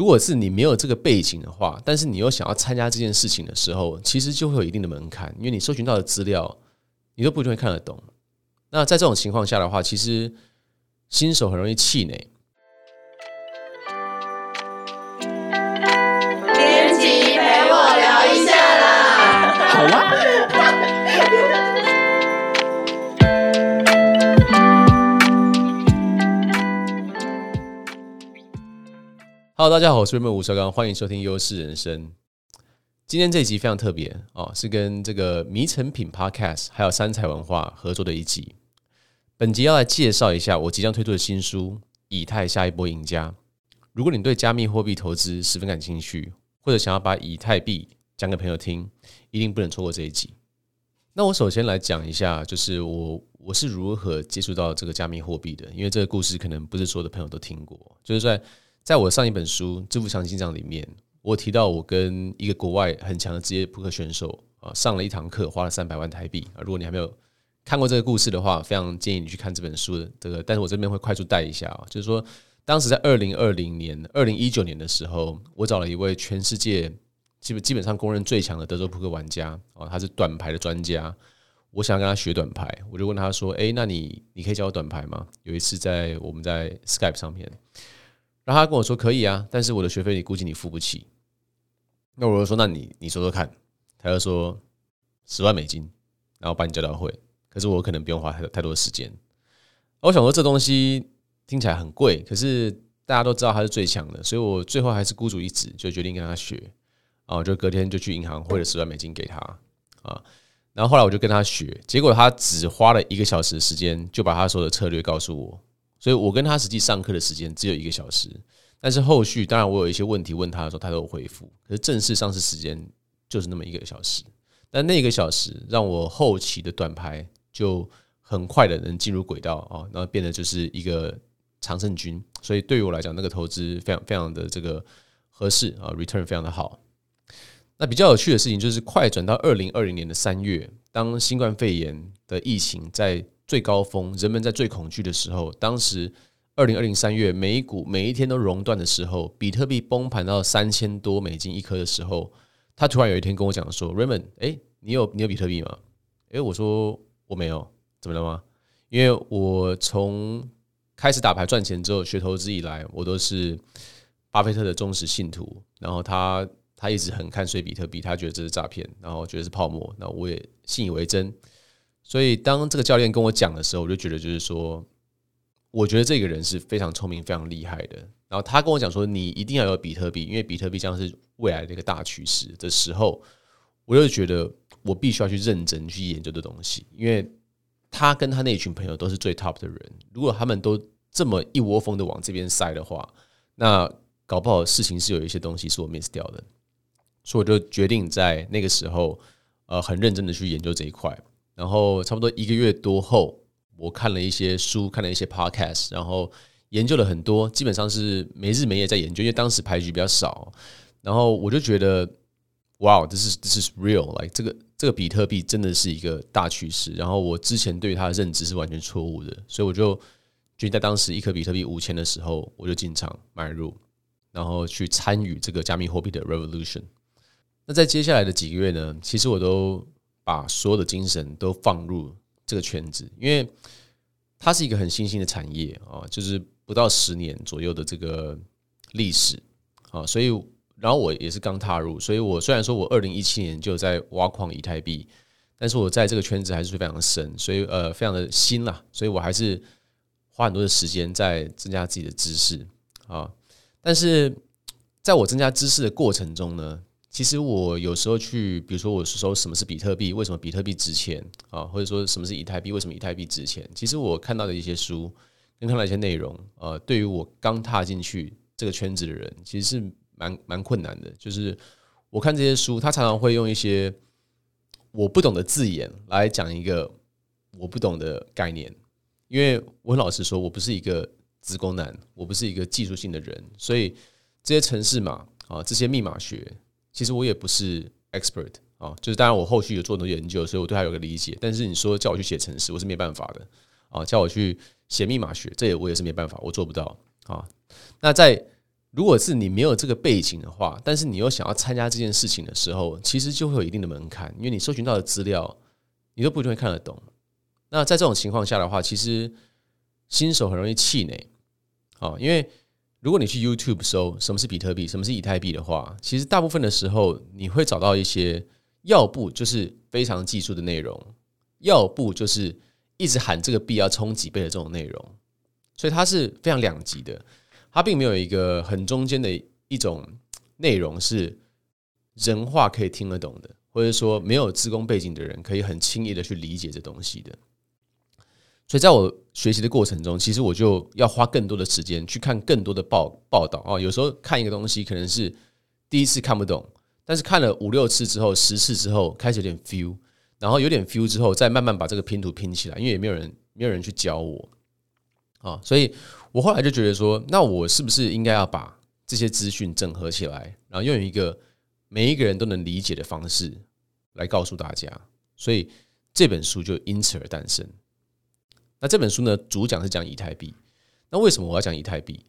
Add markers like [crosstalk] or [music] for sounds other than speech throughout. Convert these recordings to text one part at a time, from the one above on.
如果是你没有这个背景的话，但是你又想要参加这件事情的时候，其实就会有一定的门槛，因为你搜寻到的资料，你都不一定会看得懂。那在这种情况下的话，其实新手很容易气馁。Hello，大家好，我是吴绍刚，欢迎收听优势人生。今天这一集非常特别哦，是跟这个迷成品 Podcast 还有三彩文化合作的一集。本集要来介绍一下我即将推出的新书《以太下一波赢家》。如果你对加密货币投资十分感兴趣，或者想要把以太币讲给朋友听，一定不能错过这一集。那我首先来讲一下，就是我我是如何接触到这个加密货币的，因为这个故事可能不是所有的朋友都听过，就是在。在我上一本书《致富强心脏》里面，我提到我跟一个国外很强的职业扑克选手啊上了一堂课，花了三百万台币啊。如果你还没有看过这个故事的话，非常建议你去看这本书的这个。但是我这边会快速带一下啊，就是说，当时在二零二零年、二零一九年的时候，我找了一位全世界基本基本上公认最强的德州扑克玩家啊，他是短牌的专家，我想跟他学短牌，我就问他说：“哎，那你你可以教我短牌吗？”有一次在我们在 Skype 上面。然后他跟我说可以啊，但是我的学费你估计你付不起。那我就说那你你说说看，他就说十万美金，然后把你教到会。可是我可能不用花太太多时间。我想说这东西听起来很贵，可是大家都知道他是最强的，所以我最后还是孤注一掷，就决定跟他学。啊，就隔天就去银行汇了十万美金给他啊。然后后来我就跟他学，结果他只花了一个小时的时间，就把他所有的策略告诉我。所以我跟他实际上课的时间只有一个小时，但是后续当然我有一些问题问他的时候，他都有回复。可是正式上市时间就是那么一个小时，但那一个小时让我后期的短牌就很快的能进入轨道啊，然后变得就是一个常胜军。所以对于我来讲，那个投资非常非常的这个合适啊，return 非常的好。那比较有趣的事情就是快转到二零二零年的三月，当新冠肺炎的疫情在。最高峰，人们在最恐惧的时候，当时二零二零三月，美股每一天都熔断的时候，比特币崩盘到三千多美金一颗的时候，他突然有一天跟我讲说：“Raymond，哎，你有你有比特币吗？”哎，我说我没有，怎么了吗？因为我从开始打牌赚钱之后学投资以来，我都是巴菲特的忠实信徒。然后他他一直很看衰比特币，他觉得这是诈骗，然后觉得是泡沫，那我也信以为真。所以，当这个教练跟我讲的时候，我就觉得就是说，我觉得这个人是非常聪明、非常厉害的。然后他跟我讲说，你一定要有比特币，因为比特币将是未来的一个大趋势的时候，我就觉得我必须要去认真去研究的东西。因为他跟他那群朋友都是最 top 的人，如果他们都这么一窝蜂的往这边塞的话，那搞不好事情是有一些东西是我 miss 掉的。所以我就决定在那个时候，呃，很认真的去研究这一块。然后差不多一个月多后，我看了一些书，看了一些 podcast，然后研究了很多，基本上是没日没夜在研究，因为当时牌局比较少。然后我就觉得，哇，这是这是 real，like 这个这个比特币真的是一个大趋势。然后我之前对它的认知是完全错误的，所以我就决定在当时一颗比特币五千的时候，我就进场买入，然后去参与这个加密货币的 revolution。那在接下来的几个月呢，其实我都。把所有的精神都放入这个圈子，因为它是一个很新兴的产业啊，就是不到十年左右的这个历史啊，所以然后我也是刚踏入，所以我虽然说我二零一七年就在挖矿以太币，但是我在这个圈子还是非常的深，所以呃非常的新啦，所以我还是花很多的时间在增加自己的知识啊，但是在我增加知识的过程中呢。其实我有时候去，比如说我是说什么是比特币，为什么比特币值钱啊？或者说什么是以太币，为什么以太币值钱？其实我看到的一些书跟看到一些内容，呃，对于我刚踏进去这个圈子的人，其实是蛮蛮困难的。就是我看这些书，他常常会用一些我不懂的字眼来讲一个我不懂的概念。因为我很老实说，我不是一个职工男，我不是一个技术性的人，所以这些城市码啊，这些密码学。其实我也不是 expert 啊，就是当然我后续有做很多研究，所以我对它有个理解。但是你说叫我去写程式，我是没办法的啊。叫我去写密码学，这也我也是没办法，我做不到啊。那在如果是你没有这个背景的话，但是你又想要参加这件事情的时候，其实就会有一定的门槛，因为你搜寻到的资料，你都不一定会看得懂。那在这种情况下的话，其实新手很容易气馁啊，因为如果你去 YouTube 搜什么是比特币，什么是以太币的话，其实大部分的时候你会找到一些，要不就是非常技术的内容，要不就是一直喊这个币要冲几倍的这种内容，所以它是非常两极的。它并没有一个很中间的一种内容是人话可以听得懂的，或者说没有自工背景的人可以很轻易的去理解这东西的。所以在我学习的过程中，其实我就要花更多的时间去看更多的报报道啊。有时候看一个东西可能是第一次看不懂，但是看了五六次之后、十次之后，开始有点 feel，然后有点 feel 之后，再慢慢把这个拼图拼起来。因为也没有人没有人去教我啊，所以。我后来就觉得说，那我是不是应该要把这些资讯整合起来，然后用一个每一个人都能理解的方式来告诉大家？所以这本书就因此而诞生。那这本书呢，主讲是讲以太币。那为什么我要讲以太币？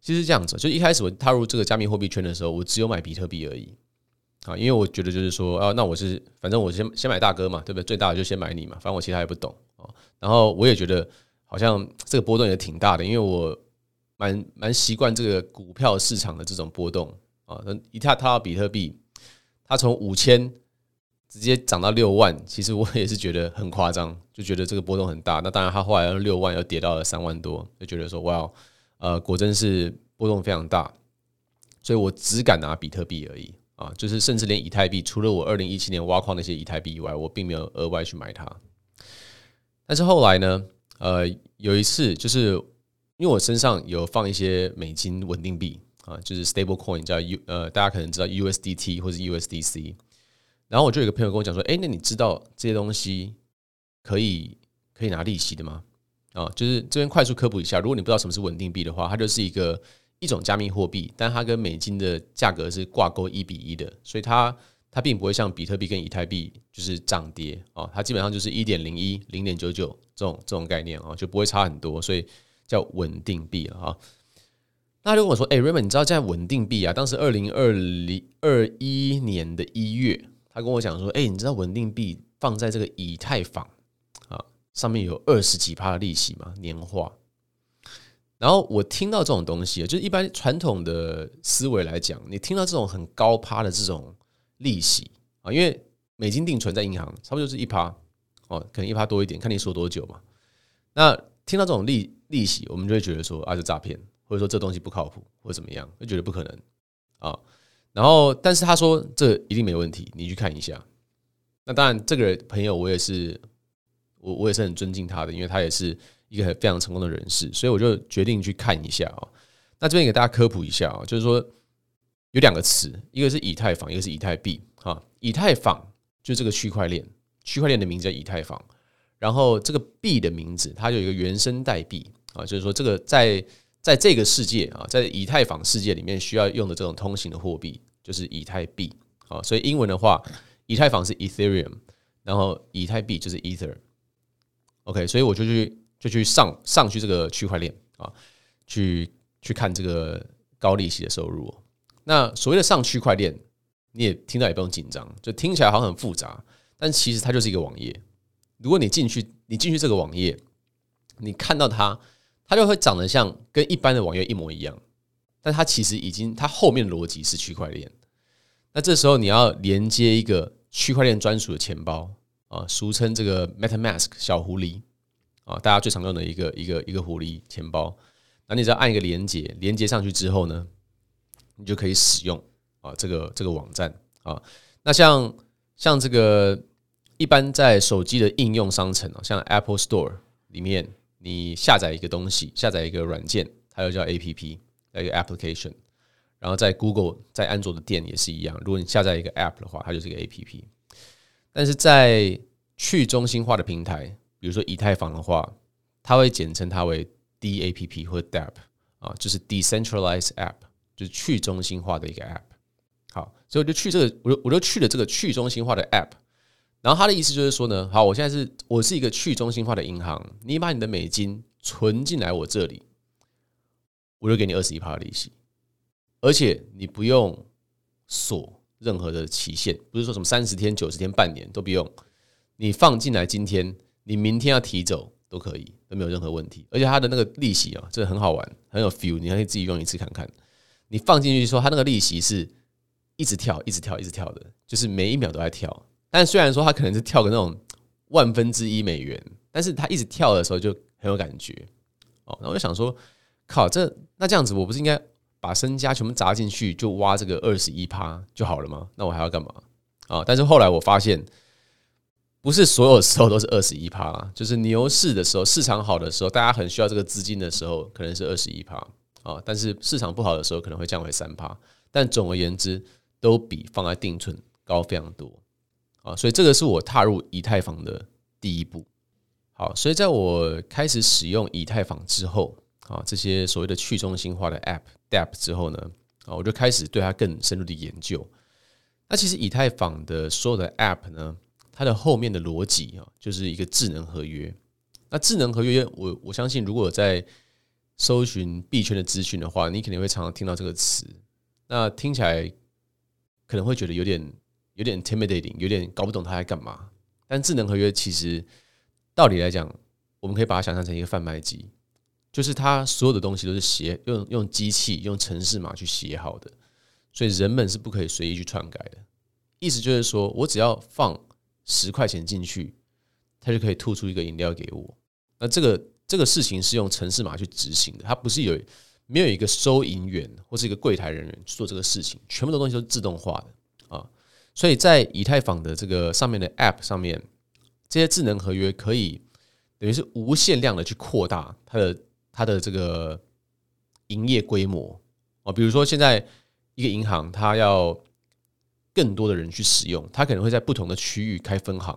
其实这样子，就一开始我踏入这个加密货币圈的时候，我只有买比特币而已啊，因为我觉得就是说，啊，那我是反正我先先买大哥嘛，对不对？最大的就先买你嘛，反正我其他也不懂啊。然后我也觉得。好像这个波动也挺大的，因为我蛮蛮习惯这个股票市场的这种波动啊。那一踏踏到比特币，它从五千直接涨到六万，其实我也是觉得很夸张，[laughs] 就觉得这个波动很大。那当然，它后来六万又跌到了三万多，就觉得说哇，呃，果真是波动非常大。所以我只敢拿比特币而已啊，就是甚至连以太币，除了我二零一七年挖矿那些以太币以外，我并没有额外去买它。但是后来呢？呃，有一次就是因为我身上有放一些美金稳定币啊，就是 stable coin 叫 U 呃，大家可能知道 USDT 或者 USDC。然后我就有个朋友跟我讲说，哎，那你知道这些东西可以可以拿利息的吗？啊，就是这边快速科普一下，如果你不知道什么是稳定币的话，它就是一个一种加密货币，但它跟美金的价格是挂钩一比一的，所以它。它并不会像比特币跟以太币就是涨跌啊，它基本上就是一点零一、零点九九这种这种概念啊，就不会差很多，所以叫稳定币了哈。那如果说，哎，Raymond，你知道在稳定币啊，当时二零二零二一年的一月，他跟我讲说，哎，你知道稳定币放在这个以太坊啊上面有二十几趴的利息吗？年化。然后我听到这种东西，就是一般传统的思维来讲，你听到这种很高趴的这种。利息啊，因为美金定存在银行，差不多就是一趴哦，可能一趴多一点，看你锁多久嘛。那听到这种利利息，我们就会觉得说啊，是诈骗，或者说这东西不靠谱，或者怎么样，就觉得不可能啊。然后，但是他说这一定没问题，你去看一下。那当然，这个朋友我也是，我我也是很尊敬他的，因为他也是一个非常成功的人士，所以我就决定去看一下啊。那这边给大家科普一下啊，就是说。有两个词，一个是以太坊，一个是以太币。哈，以太坊就是这个区块链，区块链的名字叫以太坊。然后这个币的名字，它有一个原生代币啊，就是说这个在在这个世界啊，在以太坊世界里面需要用的这种通行的货币，就是以太币。啊，所以英文的话，以太坊是 Ethereum，然后以太币就是 Ether。OK，所以我就去就去上上去这个区块链啊，去去看这个高利息的收入。那所谓的上区块链，你也听到也不用紧张，就听起来好像很复杂，但其实它就是一个网页。如果你进去，你进去这个网页，你看到它，它就会长得像跟一般的网页一模一样，但它其实已经它后面逻辑是区块链。那这时候你要连接一个区块链专属的钱包啊，俗称这个 MetaMask 小狐狸啊，大家最常用的一个一个一个狐狸钱包。那你只要按一个连接，连接上去之后呢？你就可以使用啊，这个这个网站啊，那像像这个一般在手机的应用商城啊，像 Apple Store 里面，你下载一个东西，下载一个软件，它又叫 A P P，一个 application。然后在 Google 在安卓的店也是一样，如果你下载一个 App 的话，它就是一个 A P P。但是在去中心化的平台，比如说以太坊的话，它会简称它为 D A P P 或 DApp 啊，就是 Decentralized App。就是去中心化的一个 App，好，所以我就去这个，我就我就去了这个去中心化的 App，然后他的意思就是说呢，好，我现在是我是一个去中心化的银行，你把你的美金存进来我这里，我就给你二十一趴的利息，而且你不用锁任何的期限，不是说什么三十天、九十天、半年都不用，你放进来今天，你明天要提走都可以，都没有任何问题。而且它的那个利息啊，真的很好玩，很有 feel，你可以自己用一次看看。你放进去说，它那个利息是一直跳、一直跳、一直跳的，就是每一秒都在跳。但虽然说它可能是跳个那种万分之一美元，但是它一直跳的时候就很有感觉哦。然后我就想说，靠，这那这样子，我不是应该？把身家全部砸进去，就挖这个二十一趴就好了吗？那我还要干嘛啊？但是后来我发现，不是所有时候都是二十一趴。就是牛市的时候，市场好的时候，大家很需要这个资金的时候，可能是二十一趴啊。但是市场不好的时候，可能会降为三趴。但总而言之，都比放在定存高非常多啊。所以这个是我踏入以太坊的第一步。好，所以在我开始使用以太坊之后。啊，这些所谓的去中心化的 App DApp 之后呢，啊，我就开始对它更深入的研究。那其实以太坊的所有的 App 呢，它的后面的逻辑啊，就是一个智能合约。那智能合约，我我相信，如果在搜寻币圈的资讯的话，你肯定会常常听到这个词。那听起来可能会觉得有点有点 intimidating，有点搞不懂他在干嘛。但智能合约其实道理来讲，我们可以把它想象成一个贩卖机。就是它所有的东西都是写用用机器用程式码去写好的，所以人们是不可以随意去篡改的。意思就是说我只要放十块钱进去，它就可以吐出一个饮料给我。那这个这个事情是用程式码去执行的，它不是有没有一个收银员或是一个柜台人员去做这个事情，全部的东西都是自动化的。所以在以太坊的这个上面的 App 上面，这些智能合约可以等于是无限量的去扩大它的。它的这个营业规模啊，比如说现在一个银行，它要更多的人去使用，它可能会在不同的区域开分行。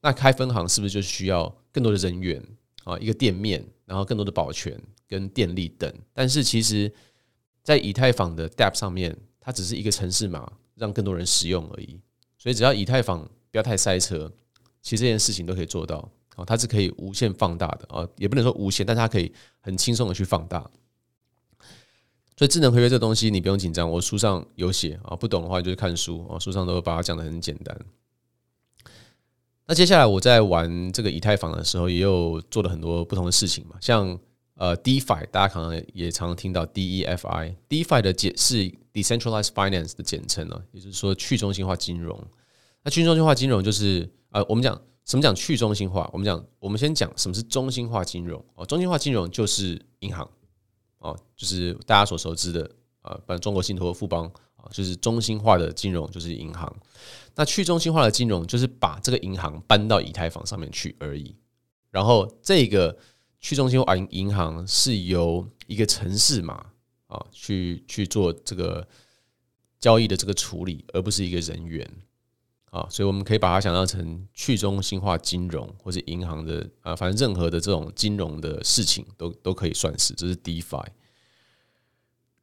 那开分行是不是就需要更多的人员啊？一个店面，然后更多的保全跟电力等。但是其实，在以太坊的 App 上面，它只是一个城市码，让更多人使用而已。所以只要以太坊不要太塞车，其实这件事情都可以做到。哦，它是可以无限放大的啊，也不能说无限，但是它可以很轻松的去放大。所以智能合约这东西你不用紧张，我书上有写啊，不懂的话就是看书啊，书上都把它讲的很简单。那接下来我在玩这个以太坊的时候，也有做了很多不同的事情嘛，像呃，DeFi，大家可能也常常听到 DeFi，DeFi 的简是 Decentralized Finance 的简称啊，也就是说去中心化金融。那去中心化金融就是呃，我们讲。什么讲去中心化？我们讲，我们先讲什么是中心化金融哦。中心化金融就是银行哦，就是大家所熟知的啊，反正中国信托、富邦啊，就是中心化的金融就是银行。那去中心化的金融就是把这个银行搬到以太坊上面去而已。然后这个去中心化银银行是由一个城市嘛啊去去做这个交易的这个处理，而不是一个人员。啊，所以我们可以把它想象成去中心化金融，或者银行的啊，反正任何的这种金融的事情都都可以算是，这是 DeFi。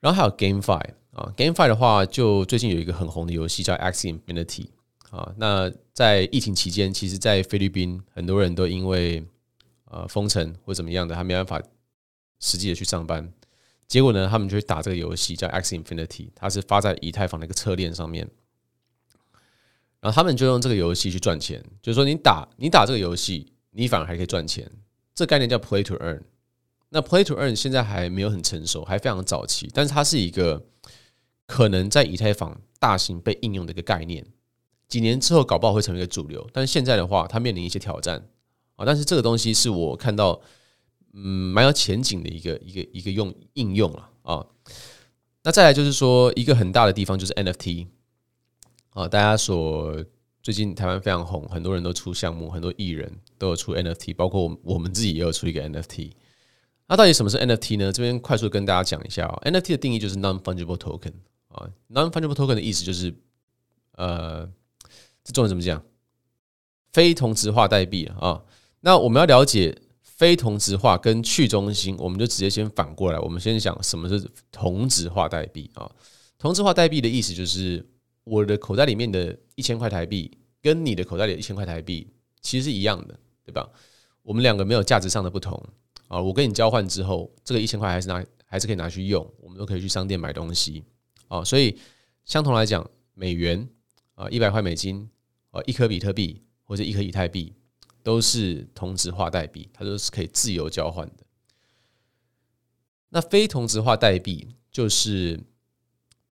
然后还有 GameFi 啊，GameFi 的话，就最近有一个很红的游戏叫 Axie Infinity 啊。那在疫情期间，其实，在菲律宾很多人都因为呃封城或怎么样的，他没办法实际的去上班，结果呢，他们就去打这个游戏叫 X Infinity，它是发在以太坊的一个侧链上面。然后他们就用这个游戏去赚钱，就是说你打你打这个游戏，你反而还可以赚钱。这概念叫 Play to Earn。那 Play to Earn 现在还没有很成熟，还非常早期，但是它是一个可能在以太坊大型被应用的一个概念。几年之后搞不好会成为一个主流，但是现在的话，它面临一些挑战啊。但是这个东西是我看到嗯蛮有前景的一个一个一个用应用了啊。那再来就是说一个很大的地方就是 NFT。啊，大家所最近台湾非常红，很多人都出项目，很多艺人都有出 NFT，包括我我们自己也有出一个 NFT。那到底什么是 NFT 呢？这边快速跟大家讲一下啊，NFT 的定义就是 non-fungible token 啊，non-fungible token 的意思就是呃，这中文怎么讲？非同质化代币啊。那我们要了解非同质化跟去中心，我们就直接先反过来，我们先想什么是同质化代币啊？同质化代币的意思就是。我的口袋里面的一千块台币，跟你的口袋里的一千块台币其实是一样的，对吧？我们两个没有价值上的不同啊。我跟你交换之后，这个一千块还是拿，还是可以拿去用，我们都可以去商店买东西啊，所以相同来讲，美元啊，一百块美金啊，一颗比特币或者一颗以太币都是同质化代币，它都是可以自由交换的。那非同质化代币就是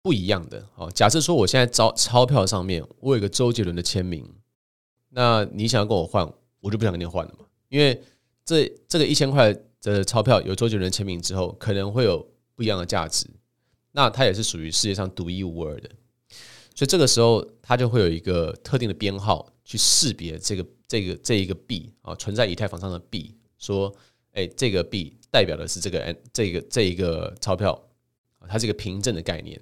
不一样的哦。假设说我现在招钞票上面我有个周杰伦的签名，那你想要跟我换，我就不想跟你换了嘛，因为这这个一千块的钞票有周杰伦签名之后，可能会有不一样的价值。那它也是属于世界上独一无二的，所以这个时候它就会有一个特定的编号去识别这个这个这一个币啊存在以太坊上的币，说，哎，这个币。代表的是这个 N 这个这一个钞票，它是一个凭证的概念。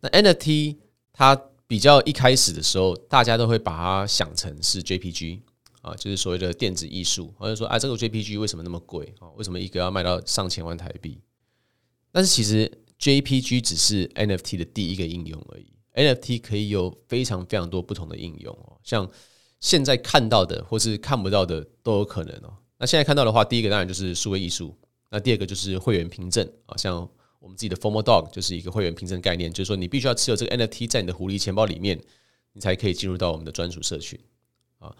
那 NFT 它比较一开始的时候，大家都会把它想成是 JPG 啊，就是所谓的电子艺术，或者说啊，这个 JPG 为什么那么贵啊？为什么一个要卖到上千万台币？但是其实 JPG 只是 NFT 的第一个应用而已，NFT 可以有非常非常多不同的应用哦，像现在看到的或是看不到的都有可能哦。那现在看到的话，第一个当然就是数位艺术，那第二个就是会员凭证啊，像我们自己的 Formal Dog 就是一个会员凭证概念，就是说你必须要持有这个 NFT 在你的狐狸钱包里面，你才可以进入到我们的专属社群啊。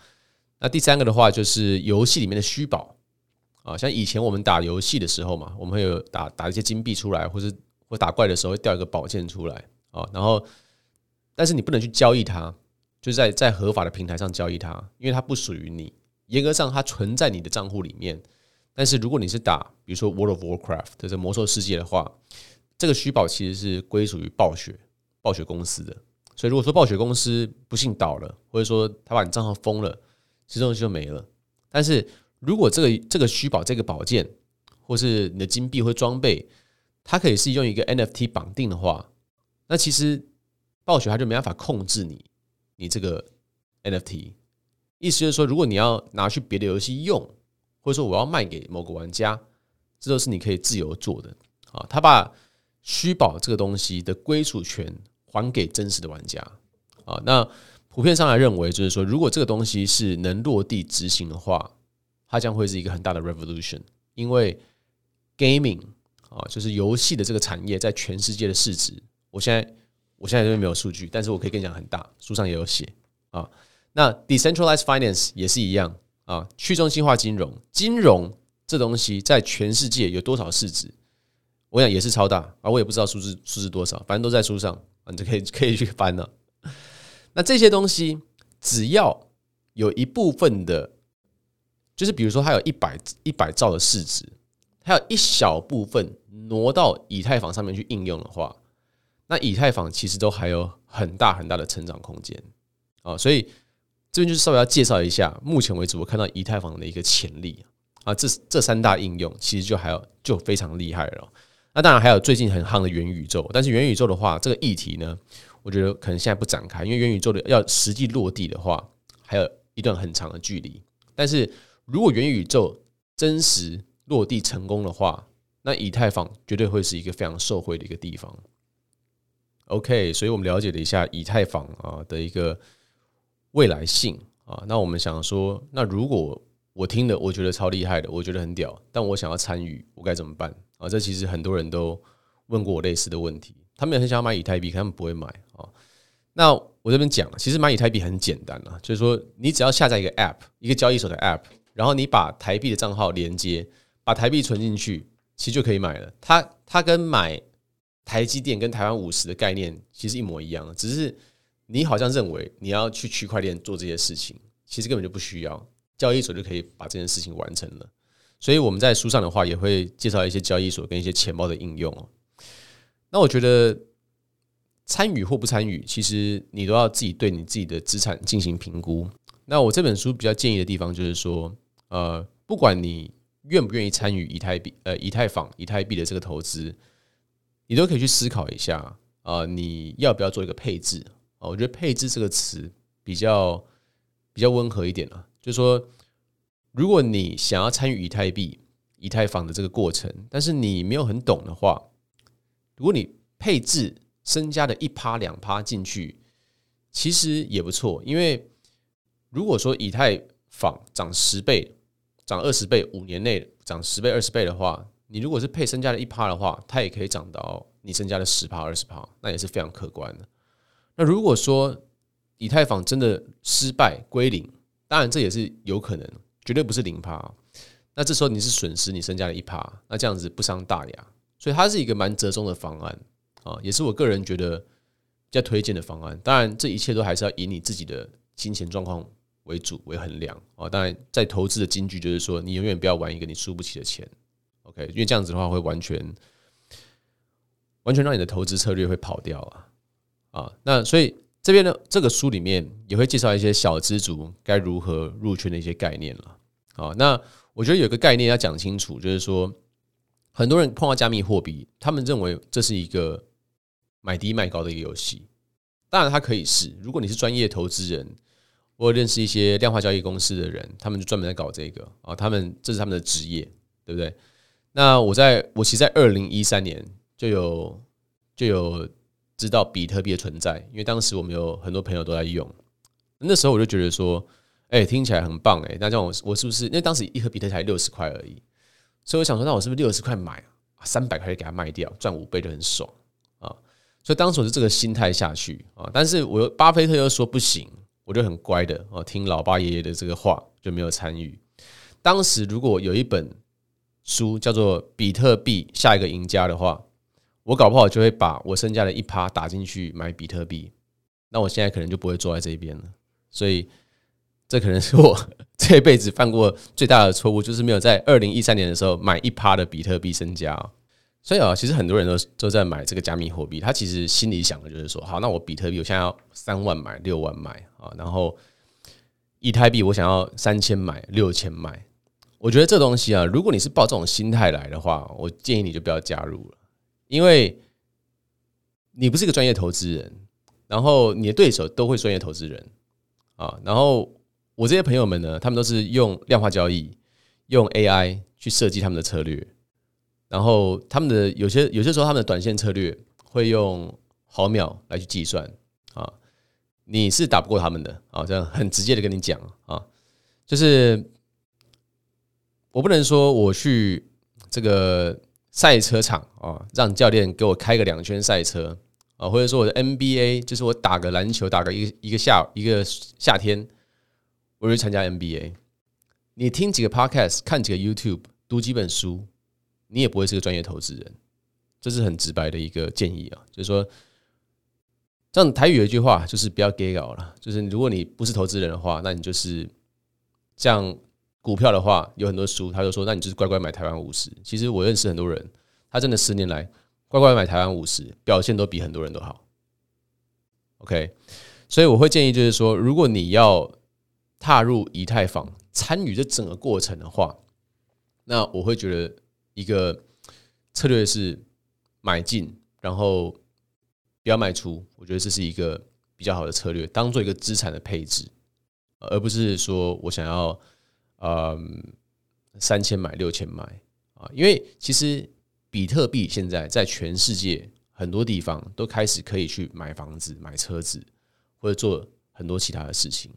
那第三个的话就是游戏里面的虚宝啊，像以前我们打游戏的时候嘛，我们会有打打一些金币出来，或是或打怪的时候会掉一个宝剑出来啊，然后但是你不能去交易它，就是在在合法的平台上交易它，因为它不属于你。严格上，它存在你的账户里面，但是如果你是打，比如说 World of Warcraft 这魔兽世界的话，这个虚宝其实是归属于暴雪暴雪公司的。所以如果说暴雪公司不幸倒了，或者说他把你账号封了，其实东西就没了。但是如果这个这个虚宝这个宝剑，或是你的金币或装备，它可以是用一个 NFT 绑定的话，那其实暴雪它就没办法控制你你这个 NFT。意思就是说，如果你要拿去别的游戏用，或者说我要卖给某个玩家，这都是你可以自由做的啊。他把虚宝这个东西的归属权还给真实的玩家啊。那普遍上来认为，就是说，如果这个东西是能落地执行的话，它将会是一个很大的 revolution。因为 gaming 啊，就是游戏的这个产业在全世界的市值，我现在我现在这边没有数据，但是我可以跟你讲很大，书上也有写啊。那 decentralized finance 也是一样啊，去中心化金融，金融这东西在全世界有多少市值？我想也是超大啊，我也不知道数字数字多少，反正都在书上，你就可以可以去翻了。那这些东西只要有一部分的，就是比如说它有一百一百兆的市值，它有一小部分挪到以太坊上面去应用的话，那以太坊其实都还有很大很大的成长空间啊，所以。这边就是稍微要介绍一下，目前为止我看到以太坊的一个潜力啊，这这三大应用其实就还有就非常厉害了。那当然还有最近很夯的元宇宙，但是元宇宙的话，这个议题呢，我觉得可能现在不展开，因为元宇宙的要实际落地的话，还有一段很长的距离。但是如果元宇宙真实落地成功的话，那以太坊绝对会是一个非常受惠的一个地方。OK，所以我们了解了一下以太坊啊的一个。未来性啊，那我们想说，那如果我听的，我觉得超厉害的，我觉得很屌，但我想要参与，我该怎么办啊？这其实很多人都问过我类似的问题，他们也很想要买以太币，可他们不会买啊。那我这边讲，其实买以太币很简单啊，就是说你只要下载一个 App，一个交易所的 App，然后你把台币的账号连接，把台币存进去，其实就可以买了。它它跟买台积电跟台湾五十的概念其实一模一样，只是。你好像认为你要去区块链做这些事情，其实根本就不需要，交易所就可以把这件事情完成了。所以我们在书上的话也会介绍一些交易所跟一些钱包的应用。那我觉得参与或不参与，其实你都要自己对你自己的资产进行评估。那我这本书比较建议的地方就是说，呃，不管你愿不愿意参与以太币、呃以太坊、以太币的这个投资，你都可以去思考一下，啊，你要不要做一个配置？我觉得“配置”这个词比较比较温和一点啊，就是说，如果你想要参与以太币、以太坊的这个过程，但是你没有很懂的话，如果你配置身家的一趴两趴进去，其实也不错。因为如果说以太坊涨十倍、涨二十倍，五年内涨十倍、二十倍的话，你如果是配身家的一趴的话，它也可以涨到你身家的十趴、二十趴，那也是非常可观的。那如果说以太坊真的失败归零，当然这也是有可能，绝对不是零趴。那这时候你是损失你身家的一趴，那这样子不伤大雅，所以它是一个蛮折中的方案啊，也是我个人觉得比较推荐的方案。当然，这一切都还是要以你自己的金钱状况为主为衡量啊。当然，在投资的金句就是说，你永远不要玩一个你输不起的钱。OK，因为这样子的话会完全完全让你的投资策略会跑掉啊啊！那所以这边呢，这个书里面也会介绍一些小资族该如何入圈的一些概念了啊。那我觉得有个概念要讲清楚，就是说很多人碰到加密货币，他们认为这是一个买低卖高的一个游戏。当然，它可以是，如果你是专业投资人，我认识一些量化交易公司的人，他们就专门在搞这个啊，他们这是他们的职业，对不对？那我在我其实，在二零一三年就有就有知道比特币的存在，因为当时我们有很多朋友都在用。那时候我就觉得说，哎，听起来很棒哎。那这样我我是不是？因为当时一盒比特才六十块而已，所以我想说，那我是不是六十块买，三百块给它卖掉，赚五倍就很爽啊？所以当时我是这个心态下去啊。但是我巴菲特又说不行，我就很乖的哦，听老爸爷爷的这个话，就没有参与。当时如果有一本。书叫做《比特币下一个赢家》的话，我搞不好就会把我身家的一趴打进去买比特币，那我现在可能就不会坐在这边了。所以，这可能是我 [laughs] 这辈子犯过最大的错误，就是没有在二零一三年的时候买一趴的比特币身家。所以啊，其实很多人都都在买这个加密货币，他其实心里想的就是说，好，那我比特币我现在要三万买，六万买啊，然后以太币我想要三千买，六千买。我觉得这东西啊，如果你是抱这种心态来的话，我建议你就不要加入了，因为你不是一个专业投资人，然后你的对手都会专业投资人。啊，然后我这些朋友们呢，他们都是用量化交易、用 AI 去设计他们的策略，然后他们的有些有些时候他们的短线策略会用毫秒来去计算。啊，你是打不过他们的。啊，这样很直接的跟你讲。啊，就是。我不能说我去这个赛车场啊，让教练给我开个两圈赛车啊，或者说我的 NBA，就是我打个篮球，打个一个一个夏一个夏天，我去参加 NBA。你听几个 Podcast，看几个 YouTube，读几本书，你也不会是个专业投资人。这是很直白的一个建议啊，就是说，这样台语有一句话，就是不要 gay 搞了，就是如果你不是投资人的话，那你就是这样。股票的话有很多书，他就说，那你就是乖乖买台湾五十。其实我认识很多人，他真的十年来乖乖买台湾五十，表现都比很多人都好。OK，所以我会建议就是说，如果你要踏入以太坊，参与这整个过程的话，那我会觉得一个策略是买进，然后不要卖出。我觉得这是一个比较好的策略，当做一个资产的配置，而不是说我想要。嗯，三千买六千买啊，因为其实比特币现在在全世界很多地方都开始可以去买房子、买车子，或者做很多其他的事情。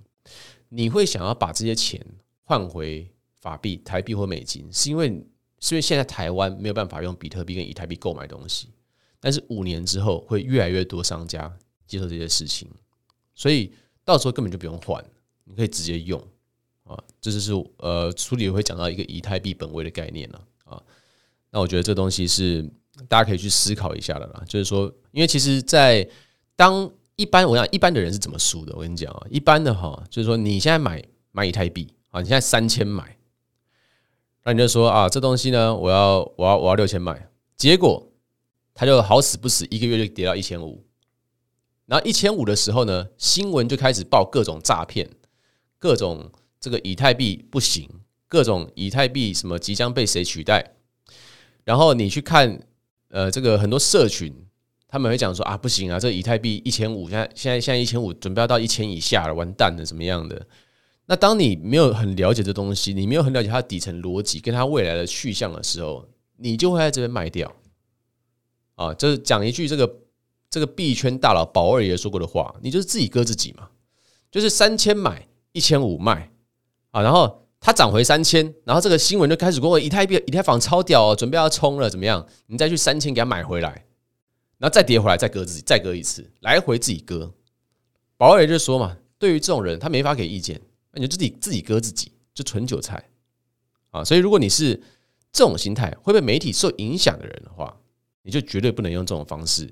你会想要把这些钱换回法币、台币或美金，是因为是因为现在台湾没有办法用比特币跟以太币购买东西，但是五年之后会越来越多商家接受这些事情，所以到时候根本就不用换，你可以直接用。啊，这就是呃，书里会讲到一个以太币本位的概念了啊。那我觉得这东西是大家可以去思考一下的啦。就是说，因为其实，在当一般我想一般的人是怎么输的？我跟你讲啊，一般的哈，就是说你现在买买以太币啊，你现在三千买，那你就说啊，这东西呢，我要我要我要六千买，结果它就好死不死一个月就跌到一千五，然后一千五的时候呢，新闻就开始报各种诈骗，各种。这个以太币不行，各种以太币什么即将被谁取代？然后你去看，呃，这个很多社群他们会讲说啊，不行啊，这以太币一千五，现在现在现在一千五，准备要到一千以下了，完蛋了，怎么样的？那当你没有很了解这东西，你没有很了解它的底层逻辑跟它未来的去向的时候，你就会在这边卖掉。啊，就是讲一句这个这个币圈大佬宝二爷说过的话，你就是自己割自己嘛，就是三千买一千五卖。啊，然后它涨回三千，然后这个新闻就开始过，以太币、以太坊超屌，哦，准备要冲了，怎么样？你再去三千给它买回来，然后再跌回来，再割自己，再割一次，来回自己割。保尔就说嘛，对于这种人，他没法给意见，那你就自己自己割自己，就纯韭菜啊。所以如果你是这种心态会被媒体受影响的人的话，你就绝对不能用这种方式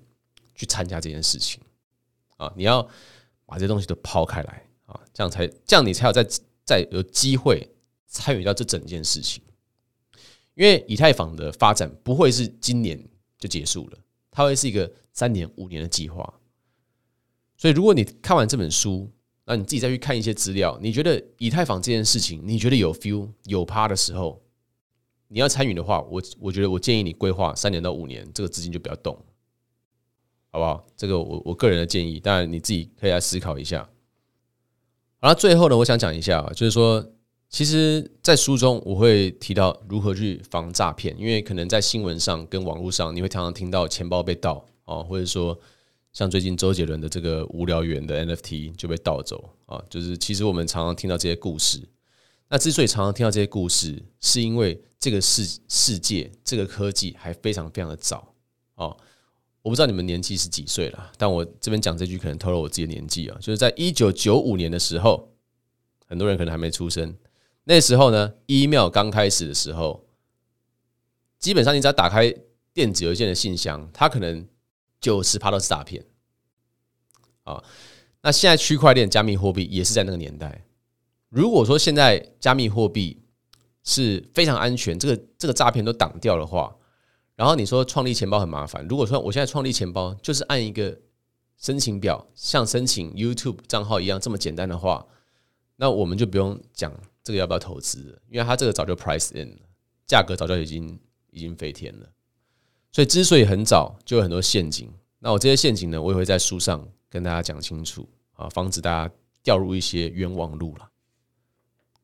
去参加这件事情啊！你要把这些东西都抛开来啊，这样才这样你才有在在有机会。参与到这整件事情，因为以太坊的发展不会是今年就结束了，它会是一个三年、五年的计划。所以，如果你看完这本书，那你自己再去看一些资料，你觉得以太坊这件事情，你觉得有 feel、有趴的时候，你要参与的话，我我觉得我建议你规划三年到五年，这个资金就不要动，好不好？这个我我个人的建议，当然你自己可以来思考一下。然后最后呢，我想讲一下，就是说。其实，在书中我会提到如何去防诈骗，因为可能在新闻上跟网络上，你会常常听到钱包被盗啊，或者说像最近周杰伦的这个无聊猿的 NFT 就被盗走啊，就是其实我们常常听到这些故事。那之所以常常听到这些故事，是因为这个世世界这个科技还非常非常的早啊。我不知道你们年纪是几岁了，但我这边讲这句可能透露我自己的年纪啊，就是在一九九五年的时候，很多人可能还没出生。那时候呢，email 刚开始的时候，基本上你只要打开电子邮件的信箱，它可能九十趴都是诈骗。啊，那现在区块链、加密货币也是在那个年代。如果说现在加密货币是非常安全，这个这个诈骗都挡掉的话，然后你说创立钱包很麻烦。如果说我现在创立钱包就是按一个申请表，像申请 YouTube 账号一样这么简单的话，那我们就不用讲。这个要不要投资？因为它这个早就 price in 了，价格早就已经已经飞天了。所以之所以很早就有很多陷阱，那我这些陷阱呢，我也会在书上跟大家讲清楚啊，防止大家掉入一些冤枉路了。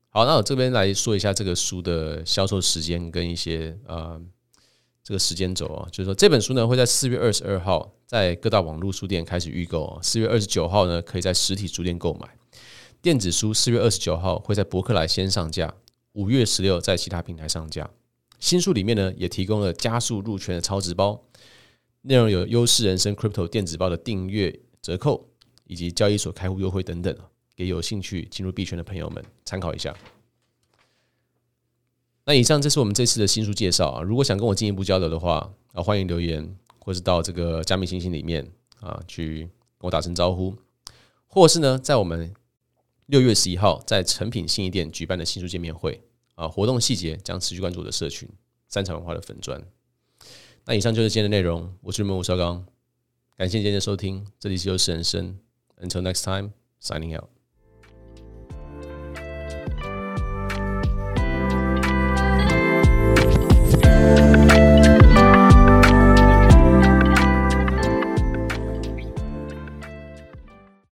好，那我这边来说一下这个书的销售时间跟一些呃这个时间轴啊，就是说这本书呢会在四月二十二号在各大网络书店开始预购，四月二十九号呢可以在实体书店购买。电子书四月二十九号会在博客来先上架，五月十六在其他平台上架。新书里面呢也提供了加速入圈的超值包，内容有优势人生 Crypto 电子报的订阅折扣，以及交易所开户优惠等等，给有兴趣进入币圈的朋友们参考一下。那以上这是我们这次的新书介绍啊，如果想跟我进一步交流的话啊，欢迎留言，或是到这个加密星星里面啊去跟我打声招呼，或是呢在我们。六月十一号在成品信义店举办的新书见面会啊，活动细节将持续关注我的社群三彩文化的粉砖。那以上就是今天的内容，我是主持吴绍刚，感谢今天的收听，这里是优势人生，Until next time, signing out。